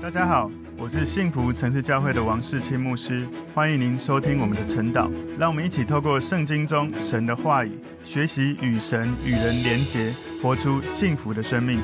大家好，我是幸福城市教会的王世清牧师，欢迎您收听我们的晨祷。让我们一起透过圣经中神的话语，学习与神与人连结，活出幸福的生命。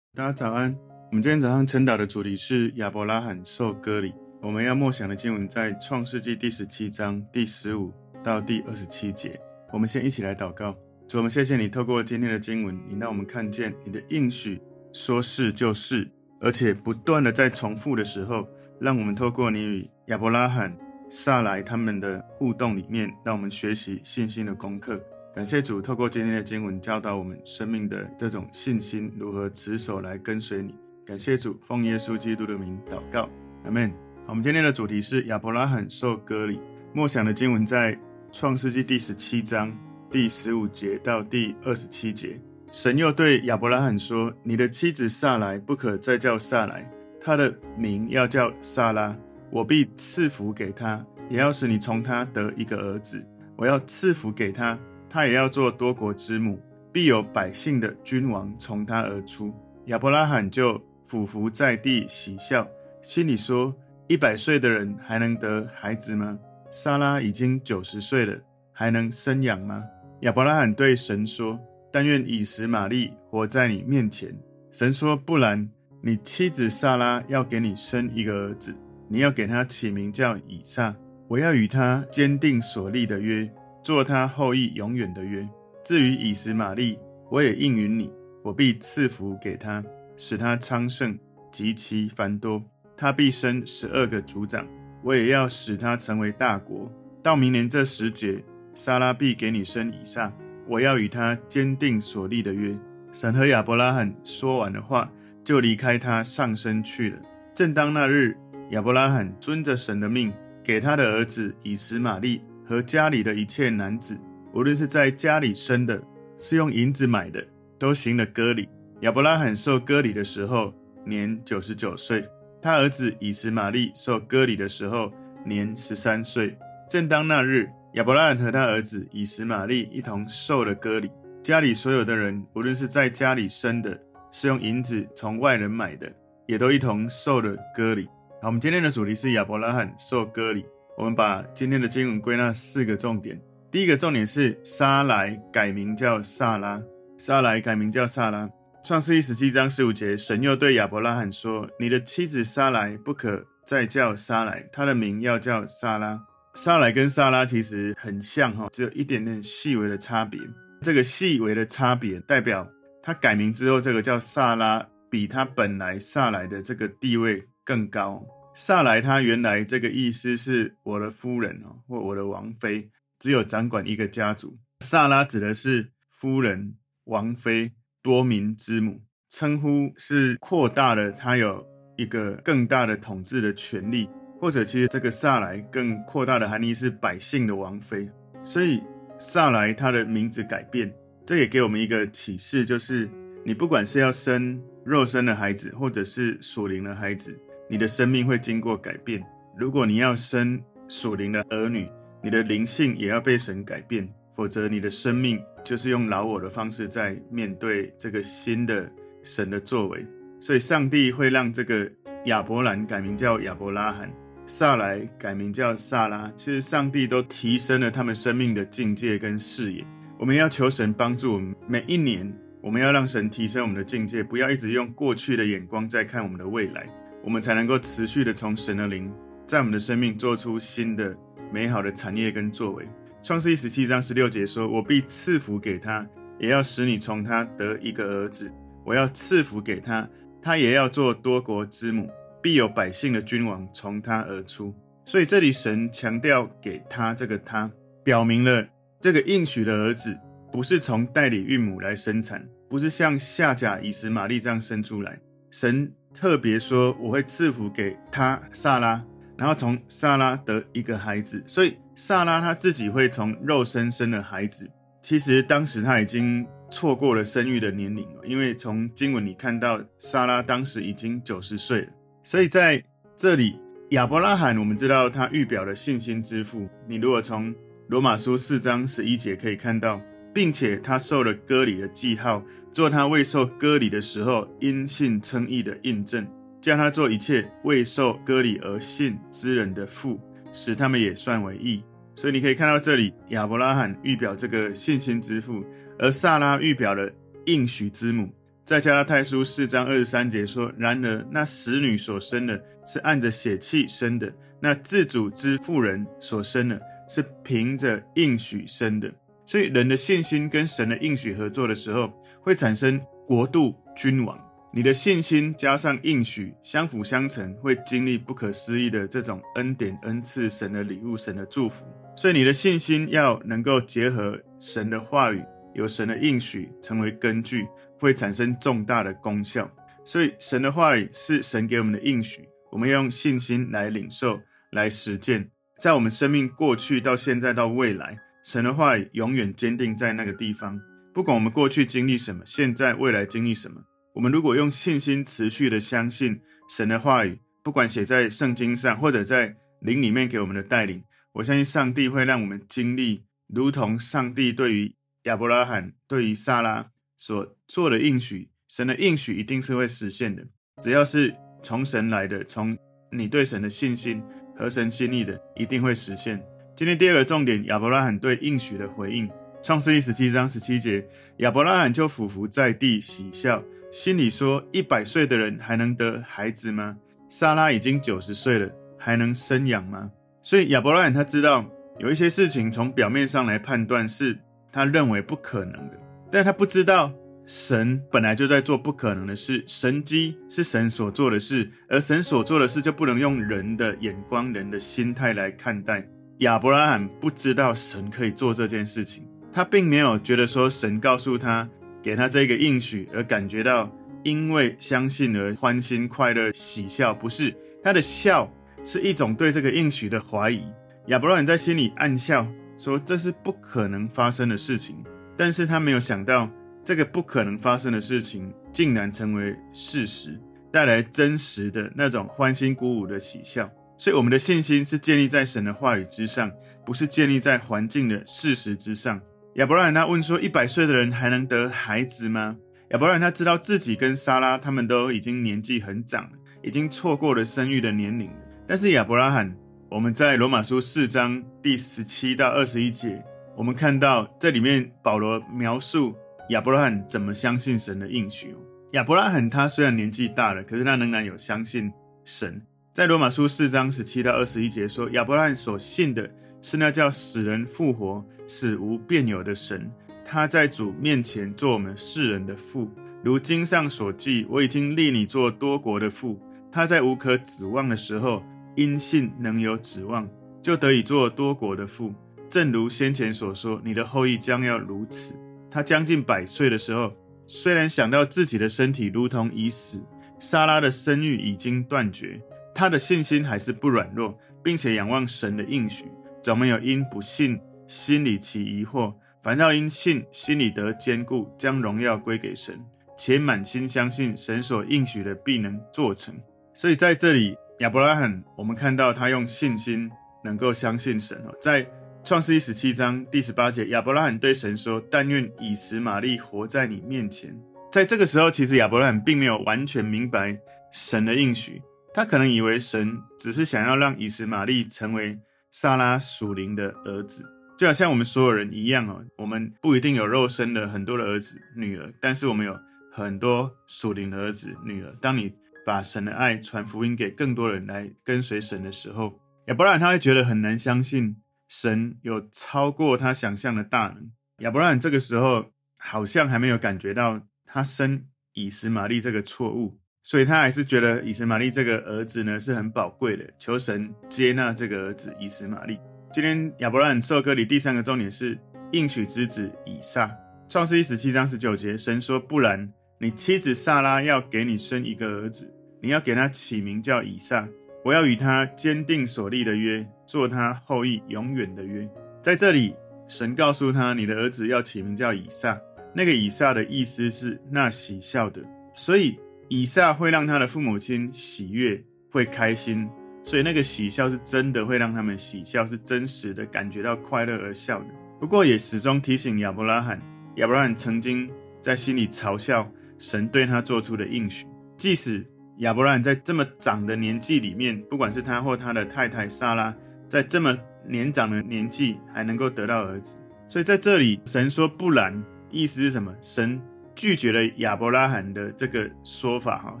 大家早安，我们今天早上晨祷的主题是亚伯拉罕受割礼。我们要默想的经文在创世纪第十七章第十五到第二十七节。我们先一起来祷告，主，我们谢谢你透过今天的经文，你让我们看见你的应许，说是就是。而且不断的在重复的时候，让我们透过你与亚伯拉罕、撒莱他们的互动里面，让我们学习信心的功课。感谢主，透过今天的经文教导我们生命的这种信心如何持守来跟随你。感谢主，奉耶稣基督的名祷告，阿门。我们今天的主题是亚伯拉罕受割礼。默想的经文在创世纪第十七章第十五节到第二十七节。神又对亚伯拉罕说：“你的妻子撒来不可再叫撒来，她的名要叫撒拉。我必赐福给她，也要使你从她得一个儿子。我要赐福给她，她也要做多国之母，必有百姓的君王从她而出。”亚伯拉罕就俯伏在地喜笑，心里说：“一百岁的人还能得孩子吗？撒拉已经九十岁了，还能生养吗？”亚伯拉罕对神说。但愿以实玛利活在你面前。神说：“不然，你妻子撒拉要给你生一个儿子，你要给他起名叫以撒。我要与他坚定所立的约，做他后裔永远的约。至于以实玛利，我也应允你，我必赐福给他，使他昌盛极其繁多。他必生十二个族长，我也要使他成为大国。到明年这时节，撒拉必给你生以撒。”我要与他坚定所立的约。神和亚伯拉罕说完的话，就离开他上身去了。正当那日，亚伯拉罕遵着神的命，给他的儿子以实玛利和家里的一切男子，无论是在家里生的，是用银子买的，都行了割礼。亚伯拉罕受割礼的时候，年九十九岁；他儿子以实玛利受割礼的时候，年十三岁。正当那日。亚伯拉罕和他儿子以实玛利一同受了割礼，家里所有的人，无论是在家里生的，是用银子从外人买的，也都一同受了割礼。好，我们今天的主题是亚伯拉罕受割礼。我们把今天的经文归纳四个重点。第一个重点是沙莱改名叫萨拉，沙莱改名叫萨拉。创世记十七章十五节，神又对亚伯拉罕说：“你的妻子沙莱不可再叫沙莱，她的名要叫萨拉。”撒莱跟撒拉其实很像哈，只有一点点细微的差别。这个细微的差别代表他改名之后，这个叫萨拉，比他本来萨莱的这个地位更高。萨莱他原来这个意思是我的夫人哦，或我的王妃，只有掌管一个家族。萨拉指的是夫人、王妃、多民之母，称呼是扩大了他有一个更大的统治的权利。或者，其实这个撒莱更扩大的含义是百姓的王妃，所以撒莱他的名字改变，这也给我们一个启示，就是你不管是要生肉身的孩子，或者是属灵的孩子，你的生命会经过改变。如果你要生属灵的儿女，你的灵性也要被神改变，否则你的生命就是用老我的方式在面对这个新的神的作为。所以，上帝会让这个亚伯兰改名叫亚伯拉罕。撒莱改名叫撒拉，其实上帝都提升了他们生命的境界跟视野。我们要求神帮助我们，每一年我们要让神提升我们的境界，不要一直用过去的眼光在看我们的未来，我们才能够持续的从神的灵在我们的生命做出新的美好的产业跟作为。创世一十七章十六节说：“我必赐福给他，也要使你从他得一个儿子。我要赐福给他，他也要做多国之母。”必有百姓的君王从他而出，所以这里神强调给他这个他，表明了这个应许的儿子不是从代理孕母来生产，不是像夏甲以实玛利这样生出来。神特别说我会赐福给他撒拉，然后从撒拉得一个孩子，所以撒拉他自己会从肉身生的孩子。其实当时他已经错过了生育的年龄了，因为从经文里看到撒拉当时已经九十岁了。所以在这里，亚伯拉罕，我们知道他预表了信心之父。你如果从罗马书四章十一节可以看到，并且他受了割礼的记号，做他未受割礼的时候因信称义的印证。叫他做一切未受割礼而信之人的父，使他们也算为义。所以你可以看到这里，亚伯拉罕预表这个信心之父，而撒拉预表了应许之母。在加拉太书四章二十三节说：“然而那使女所生的，是按着血气生的；那自主之妇人所生的，是凭着应许生的。”所以人的信心跟神的应许合作的时候，会产生国度君王。你的信心加上应许相辅相成，会经历不可思议的这种恩典、恩赐、神的礼物、神的祝福。所以你的信心要能够结合神的话语，有神的应许成为根据，会产生重大的功效。所以神的话语是神给我们的应许，我们要用信心来领受、来实践，在我们生命过去到现在到未来，神的话语永远坚定在那个地方。不管我们过去经历什么，现在未来经历什么。我们如果用信心持续的相信神的话语，不管写在圣经上，或者在灵里面给我们的带领，我相信上帝会让我们经历，如同上帝对于亚伯拉罕、对于撒拉所做了应许，神的应许一定是会实现的。只要是从神来的，从你对神的信心和神心意的，一定会实现。今天第二个重点，亚伯拉罕对应许的回应，创世记十七章十七节，亚伯拉罕就俯伏在地喜笑。心里说：“一百岁的人还能得孩子吗？撒拉已经九十岁了，还能生养吗？”所以亚伯拉罕他知道有一些事情从表面上来判断是他认为不可能的，但他不知道神本来就在做不可能的事。神迹是神所做的事，而神所做的事就不能用人的眼光、人的心态来看待。亚伯拉罕不知道神可以做这件事情，他并没有觉得说神告诉他。给他这个应许而感觉到，因为相信而欢欣快乐喜笑，不是他的笑是一种对这个应许的怀疑。亚伯拉罕在心里暗笑，说这是不可能发生的事情。但是他没有想到，这个不可能发生的事情竟然成为事实，带来真实的那种欢欣鼓舞的喜笑。所以我们的信心是建立在神的话语之上，不是建立在环境的事实之上。亚伯拉罕他问说：“一百岁的人还能得孩子吗？”亚伯拉罕他知道自己跟撒拉他们都已经年纪很长了，已经错过了生育的年龄了。但是亚伯拉罕，我们在罗马书四章第十七到二十一节，我们看到这里面保罗描述亚伯拉罕怎么相信神的应许。亚伯拉罕他虽然年纪大了，可是他仍然有相信神。在罗马书四章十七到二十一节说，亚伯拉罕所信的是那叫死人复活。死无变有的神，他在主面前做我们世人的父，如经上所记：“我已经立你做多国的父。”他在无可指望的时候，因信能有指望，就得以做多国的父。正如先前所说，你的后裔将要如此。他将近百岁的时候，虽然想到自己的身体如同已死，撒拉的生育已经断绝，他的信心还是不软弱，并且仰望神的应许，总没有因不信。心里起疑惑，反倒因信，心里得坚固，将荣耀归给神，且满心相信神所应许的必能做成。所以在这里，亚伯拉罕，我们看到他用信心能够相信神哦。在创世记十七章第十八节，亚伯拉罕对神说：“但愿以实玛利活在你面前。”在这个时候，其实亚伯拉罕并没有完全明白神的应许，他可能以为神只是想要让以实玛利成为撒拉属灵的儿子。就好像我们所有人一样哦，我们不一定有肉身的很多的儿子女儿，但是我们有很多属灵的儿子女儿。当你把神的爱传福音给更多人来跟随神的时候，亚伯拉罕他会觉得很难相信神有超过他想象的大能。亚伯拉罕这个时候好像还没有感觉到他生以实玛利这个错误，所以他还是觉得以实玛利这个儿子呢是很宝贵的，求神接纳这个儿子以实玛利。今天亚伯拉罕受割礼第三个重点是应许之子以撒。创世一十七章十九节，神说：“不然，你妻子撒拉要给你生一个儿子，你要给他起名叫以撒。我要与他坚定所立的约，做他后裔永远的约。”在这里，神告诉他：“你的儿子要起名叫以撒。”那个以撒的意思是那喜笑的，所以以撒会让他的父母亲喜悦，会开心。所以那个喜笑是真的会让他们喜笑，是真实的感觉到快乐而笑的。不过也始终提醒亚伯拉罕，亚伯拉罕曾经在心里嘲笑神对他做出的应许，即使亚伯拉罕在这么长的年纪里面，不管是他或他的太太撒拉，在这么年长的年纪还能够得到儿子。所以在这里，神说不然，意思是什么？神拒绝了亚伯拉罕的这个说法，哈，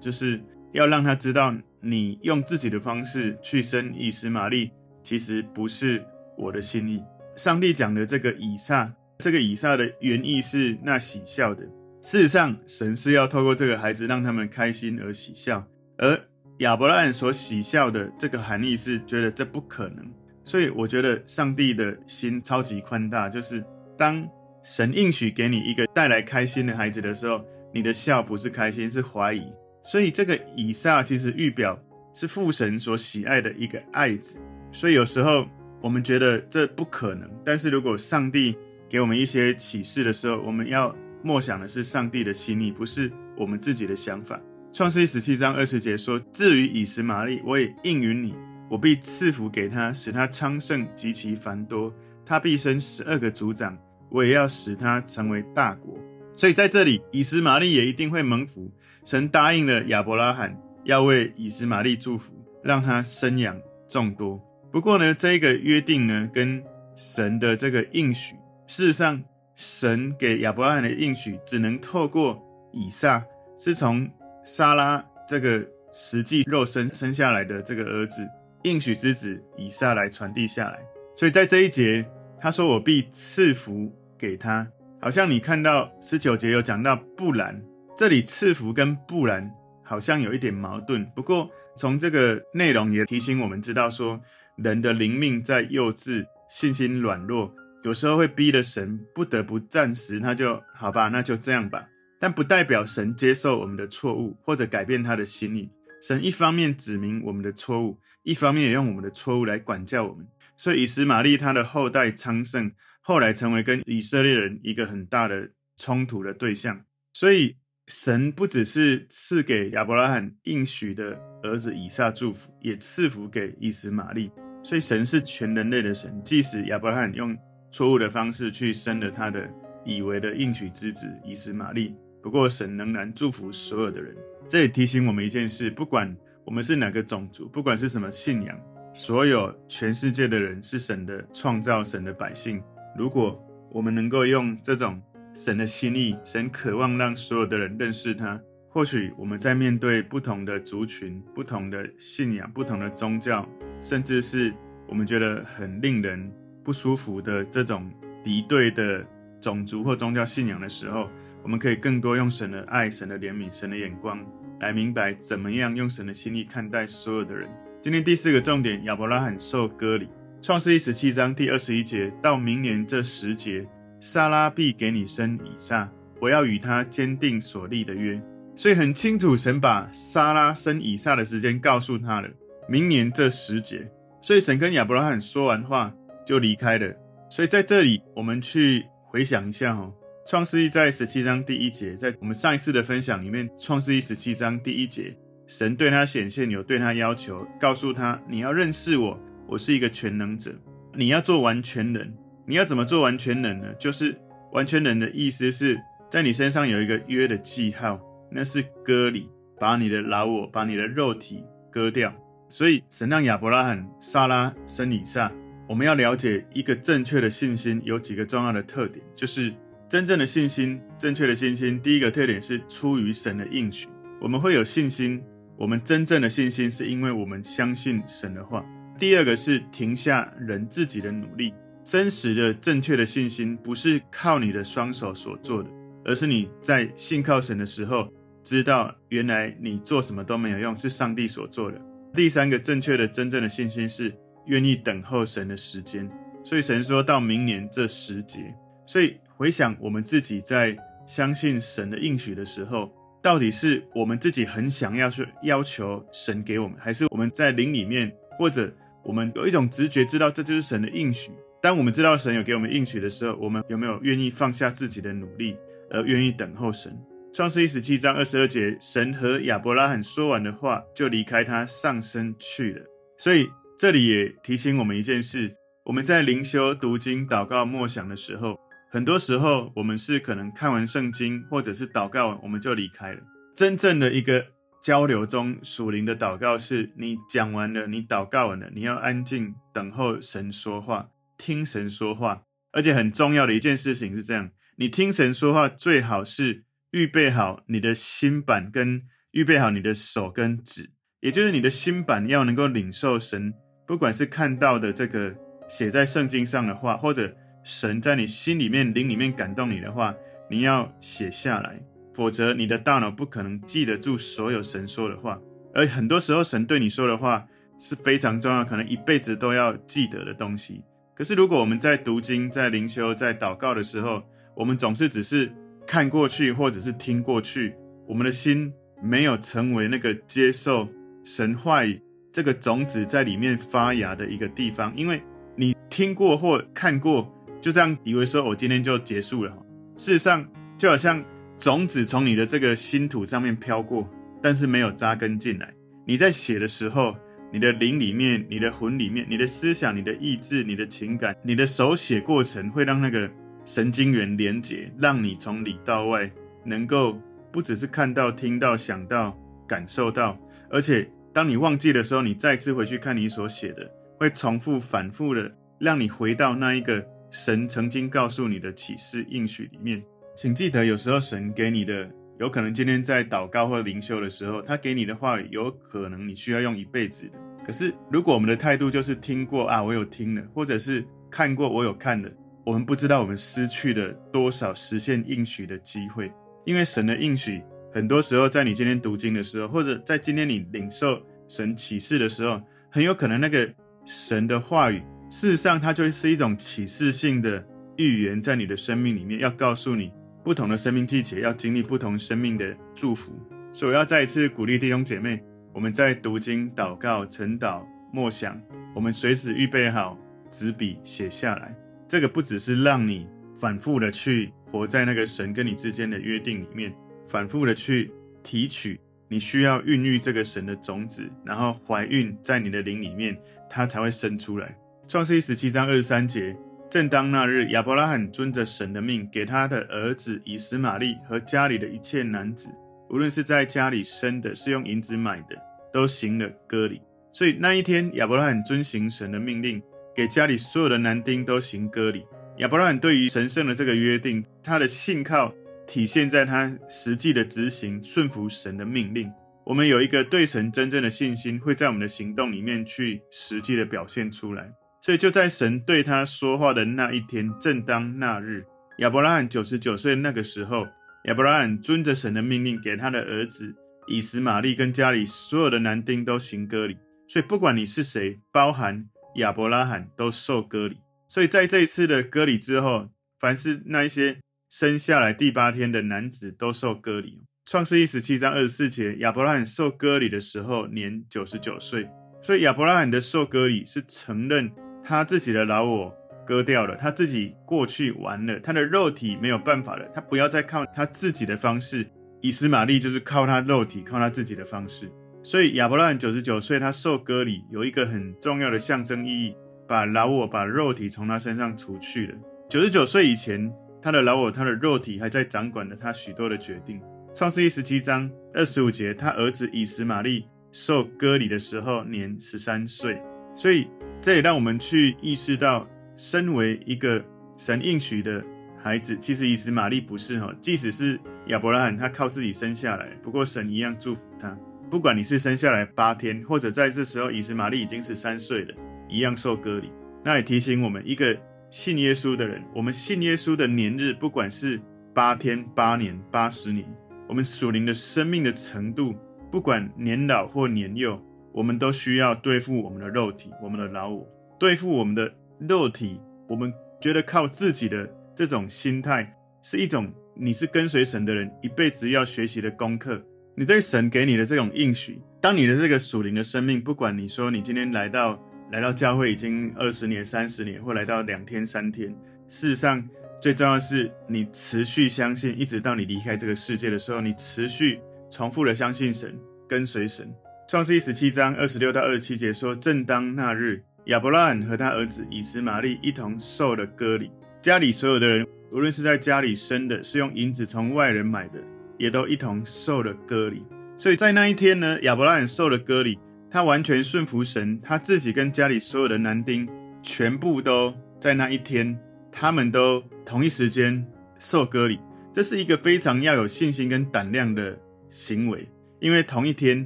就是要让他知道，你用自己的方式去生以实玛利，其实不是我的心意。上帝讲的这个以撒，这个以撒的原意是那喜笑的。事实上，神是要透过这个孩子让他们开心而喜笑，而亚伯拉罕所喜笑的这个含义是觉得这不可能。所以我觉得上帝的心超级宽大，就是当神应许给你一个带来开心的孩子的时候，你的笑不是开心，是怀疑。所以这个以撒其实预表是父神所喜爱的一个爱子。所以有时候我们觉得这不可能，但是如果上帝给我们一些启示的时候，我们要。默想的是上帝的心意，不是我们自己的想法。创世记十七章二十节说：“至于以实玛利，我也应允你，我必赐福给他，使他昌盛极其繁多。他必生十二个族长，我也要使他成为大国。”所以在这里，以实玛利也一定会蒙福。神答应了亚伯拉罕，要为以实玛利祝福，让他生养众多。不过呢，这个约定呢，跟神的这个应许，事实上。神给亚伯拉罕的应许，只能透过以撒，是从撒拉这个实际肉身生下来的这个儿子应许之子以撒来传递下来。所以在这一节，他说：“我必赐福给他。”好像你看到十九节有讲到不然，这里赐福跟不然好像有一点矛盾。不过从这个内容也提醒我们知道说，人的灵命在幼稚、信心软弱。有时候会逼得神不得不暂时，他就好吧，那就这样吧。但不代表神接受我们的错误或者改变他的心意。神一方面指明我们的错误，一方面也用我们的错误来管教我们。所以以实玛利他的后代昌盛，后来成为跟以色列人一个很大的冲突的对象。所以神不只是赐给亚伯拉罕应许的儿子以撒祝福，也赐福给以实玛利。所以神是全人类的神，即使亚伯拉罕用。错误的方式去生了他的以为的应许之子以实玛利。不过神仍然祝福所有的人。这也提醒我们一件事：不管我们是哪个种族，不管是什么信仰，所有全世界的人是神的创造，神的百姓。如果我们能够用这种神的心意，神渴望让所有的人认识他。或许我们在面对不同的族群、不同的信仰、不同的宗教，甚至是我们觉得很令人。不舒服的这种敌对的种族或宗教信仰的时候，我们可以更多用神的爱、神的怜悯、神的眼光来明白怎么样用神的心意看待所有的人。今天第四个重点，亚伯拉罕受割礼。创世一十七章第二十一节到明年这时节，撒拉必给你生以撒，我要与他坚定所立的约。所以很清楚，神把撒拉生以撒的时间告诉他了，明年这时节。所以神跟亚伯拉罕说完话。就离开了，所以在这里我们去回想一下哈，《创世记》在十七章第一节，在我们上一次的分享里面，《创世记》十七章第一节，神对他显现，有对他要求，告诉他你要认识我，我是一个全能者，你要做完全人，你要怎么做完全人呢？就是完全人的意思是在你身上有一个约的记号，那是割礼，把你的老我，把你的肉体割掉。所以神让亚伯拉罕、撒拉生以撒。我们要了解一个正确的信心有几个重要的特点，就是真正的信心，正确的信心。第一个特点是出于神的应许，我们会有信心。我们真正的信心是因为我们相信神的话。第二个是停下人自己的努力，真实的正确的信心不是靠你的双手所做的，而是你在信靠神的时候，知道原来你做什么都没有用，是上帝所做的。第三个正确的真正的信心是。愿意等候神的时间，所以神说到明年这时节。所以回想我们自己在相信神的应许的时候，到底是我们自己很想要去要求神给我们，还是我们在灵里面，或者我们有一种直觉知道这就是神的应许？当我们知道神有给我们应许的时候，我们有没有愿意放下自己的努力，而愿意等候神？创世一十七章二十二节，神和亚伯拉罕说完的话，就离开他上升去了。所以。这里也提醒我们一件事：我们在灵修、读经、祷告、默想的时候，很多时候我们是可能看完圣经，或者是祷告，我们就离开了。真正的一个交流中属灵的祷告是：你讲完了，你祷告完了，你要安静等候神说话，听神说话。而且很重要的一件事情是这样：你听神说话，最好是预备好你的心板跟预备好你的手跟指，也就是你的心板要能够领受神，不管是看到的这个写在圣经上的话，或者神在你心里面、灵里面感动你的话。你要写下来，否则你的大脑不可能记得住所有神说的话。而很多时候，神对你说的话是非常重要，可能一辈子都要记得的东西。可是，如果我们在读经、在灵修、在祷告的时候，我们总是只是看过去，或者是听过去，我们的心没有成为那个接受神话语这个种子在里面发芽的一个地方。因为你听过或看过，就这样以为说，我今天就结束了。事实上，就好像种子从你的这个心土上面飘过，但是没有扎根进来。你在写的时候，你的灵里面、你的魂里面、你的思想、你的意志、你的情感、你的手写过程，会让那个神经元连接，让你从里到外能够不只是看到、听到、想到、感受到，而且当你忘记的时候，你再次回去看你所写的，会重复、反复的让你回到那一个。神曾经告诉你的启示应许里面，请记得，有时候神给你的，有可能今天在祷告或灵修的时候，他给你的话语，有可能你需要用一辈子的。可是，如果我们的态度就是听过啊，我有听了，或者是看过，我有看了，我们不知道我们失去了多少实现应许的机会。因为神的应许，很多时候在你今天读经的时候，或者在今天你领受神启示的时候，很有可能那个神的话语。事实上，它就是一种启示性的预言，在你的生命里面，要告诉你不同的生命季节要经历不同生命的祝福。所以，我要再一次鼓励弟兄姐妹，我们在读经、祷告、晨祷、默想，我们随时预备好纸笔写下来。这个不只是让你反复的去活在那个神跟你之间的约定里面，反复的去提取你需要孕育这个神的种子，然后怀孕在你的灵里面，它才会生出来。创世记十七章二十三节，正当那日，亚伯拉罕遵着神的命，给他的儿子以实玛利和家里的一切男子，无论是在家里生的，是用银子买的，都行了割礼。所以那一天，亚伯拉罕遵行神的命令，给家里所有的男丁都行割礼。亚伯拉罕对于神圣的这个约定，他的信靠体现在他实际的执行，顺服神的命令。我们有一个对神真正的信心，会在我们的行动里面去实际的表现出来。所以就在神对他说话的那一天，正当那日，亚伯拉罕九十九岁那个时候，亚伯拉罕遵着神的命令，给他的儿子以实玛利跟家里所有的男丁都行割礼。所以不管你是谁，包含亚伯拉罕都受割礼。所以在这一次的割礼之后，凡是那一些生下来第八天的男子都受割礼。创世一十七章二十四节，亚伯拉罕受割礼的时候年九十九岁。所以亚伯拉罕的受割礼是承认。他自己的老我割掉了，他自己过去完了，他的肉体没有办法了，他不要再靠他自己的方式。以斯玛利就是靠他肉体，靠他自己的方式。所以亚伯拉罕九十九岁，他受割礼有一个很重要的象征意义，把老我、把肉体从他身上除去了。九十九岁以前，他的老我、他的肉体还在掌管着他许多的决定。创世记十七章二十五节，他儿子以斯玛利受割礼的时候年十三岁，所以。这也让我们去意识到，身为一个神应许的孩子，其实以实玛利不是哈，即使是亚伯拉罕，他靠自己生下来，不过神一样祝福他。不管你是生下来八天，或者在这时候以实玛利已经十三岁了，一样受割礼。那也提醒我们，一个信耶稣的人，我们信耶稣的年日，不管是八天、八年、八十年，我们属灵的生命的程度，不管年老或年幼。我们都需要对付我们的肉体，我们的老我，对付我们的肉体。我们觉得靠自己的这种心态，是一种你是跟随神的人一辈子要学习的功课。你对神给你的这种应许，当你的这个属灵的生命，不管你说你今天来到来到教会已经二十年、三十年，或来到两天、三天，事实上最重要是你持续相信，一直到你离开这个世界的时候，你持续重复的相信神，跟随神。创世记十七章二十六到二十七节说：“正当那日，亚伯拉罕和他儿子以实玛利一同受了割礼。家里所有的人，无论是在家里生的，是用银子从外人买的，也都一同受了割礼。所以在那一天呢，亚伯拉罕受了割礼，他完全顺服神，他自己跟家里所有的男丁全部都在那一天，他们都同一时间受割礼。这是一个非常要有信心跟胆量的行为，因为同一天，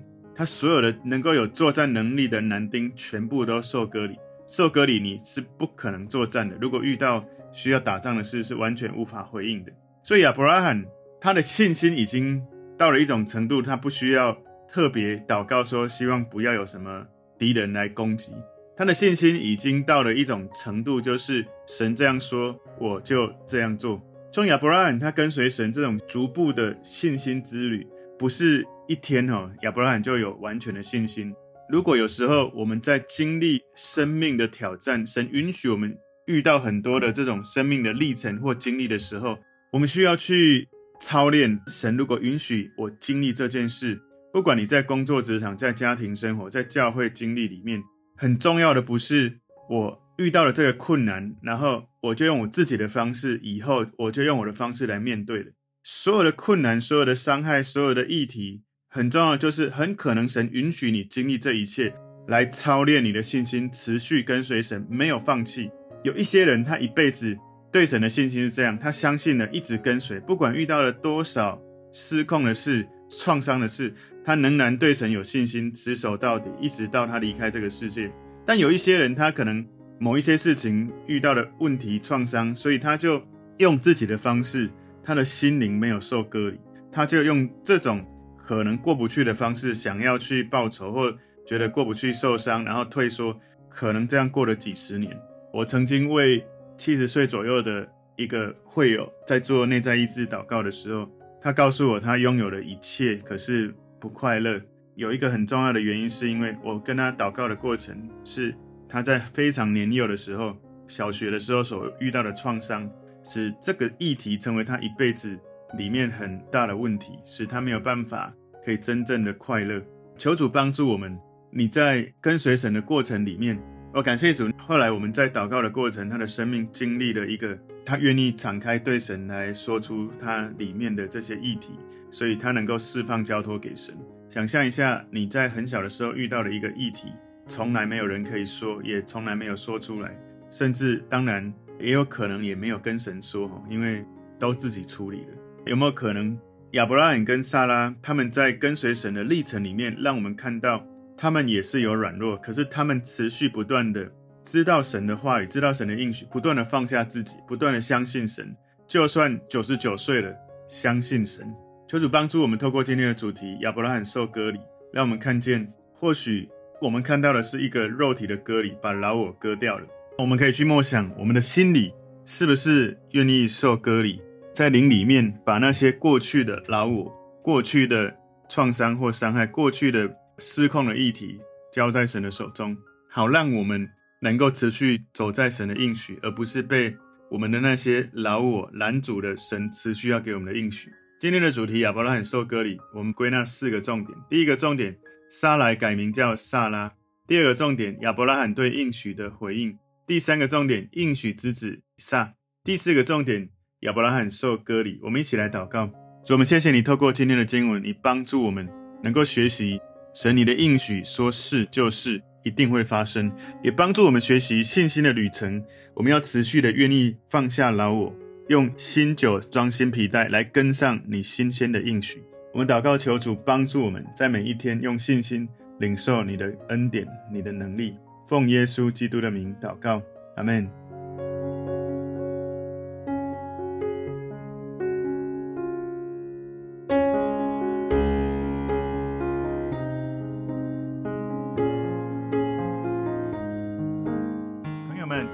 他所有的能够有作战能力的男丁全部都受割礼。受割礼你是不可能作战的，如果遇到需要打仗的事，是完全无法回应的。所以亚伯拉罕他的信心已经到了一种程度，他不需要特别祷告说希望不要有什么敌人来攻击。他的信心已经到了一种程度，就是神这样说，我就这样做。从亚伯拉罕他跟随神这种逐步的信心之旅，不是一天哦，亚伯拉罕就有完全的信心。如果有时候我们在经历生命的挑战，神允许我们遇到很多的这种生命的历程或经历的时候，我们需要去操练。神如果允许我经历这件事，不管你在工作职场、在家庭生活、在教会经历里面，很重要的不是我。遇到了这个困难，然后我就用我自己的方式，以后我就用我的方式来面对了。所有的困难、所有的伤害、所有的议题，很重要的就是很可能神允许你经历这一切，来操练你的信心，持续跟随神，没有放弃。有一些人，他一辈子对神的信心是这样，他相信了，一直跟随，不管遇到了多少失控的事、创伤的事，他仍然对神有信心，持守到底，一直到他离开这个世界。但有一些人，他可能。某一些事情遇到的问题创伤，所以他就用自己的方式，他的心灵没有受割礼，他就用这种可能过不去的方式，想要去报仇，或觉得过不去受伤，然后退缩，可能这样过了几十年。我曾经为七十岁左右的一个会友在做内在意志祷告的时候，他告诉我，他拥有了一切，可是不快乐。有一个很重要的原因，是因为我跟他祷告的过程是。他在非常年幼的时候，小学的时候所遇到的创伤，使这个议题成为他一辈子里面很大的问题，使他没有办法可以真正的快乐。求主帮助我们，你在跟随神的过程里面，我感谢主。后来我们在祷告的过程，他的生命经历了一个，他愿意敞开对神来说出他里面的这些议题，所以他能够释放交托给神。想象一下，你在很小的时候遇到了一个议题。从来没有人可以说，也从来没有说出来，甚至当然也有可能也没有跟神说，因为都自己处理了。有没有可能亚伯拉罕跟撒拉他们在跟随神的历程里面，让我们看到他们也是有软弱，可是他们持续不断的知道神的话语，知道神的应许，不断的放下自己，不断的相信神，就算九十九岁了，相信神。求主帮助我们，透过今天的主题，亚伯拉罕受割礼，让我们看见或许。我们看到的是一个肉体的割礼，把老我割掉了。我们可以去默想，我们的心里是不是愿意受割礼，在灵里面把那些过去的老我、过去的创伤或伤害、过去的失控的议题交在神的手中，好让我们能够持续走在神的应许，而不是被我们的那些老我拦阻的神持续要给我们的应许。今天的主题，亚伯拉罕受割礼，我们归纳四个重点。第一个重点。撒来改名叫撒拉。第二个重点，亚伯拉罕对应许的回应。第三个重点，应许之子以撒。第四个重点，亚伯拉罕受割礼。我们一起来祷告，主，我们谢谢你透过今天的经文，你帮助我们能够学习神你的应许，说是就是，一定会发生，也帮助我们学习信心的旅程。我们要持续的愿意放下老我，用新酒装新皮袋来跟上你新鲜的应许。我们祷告，求主帮助我们在每一天用信心领受你的恩典、你的能力。奉耶稣基督的名祷告，阿门。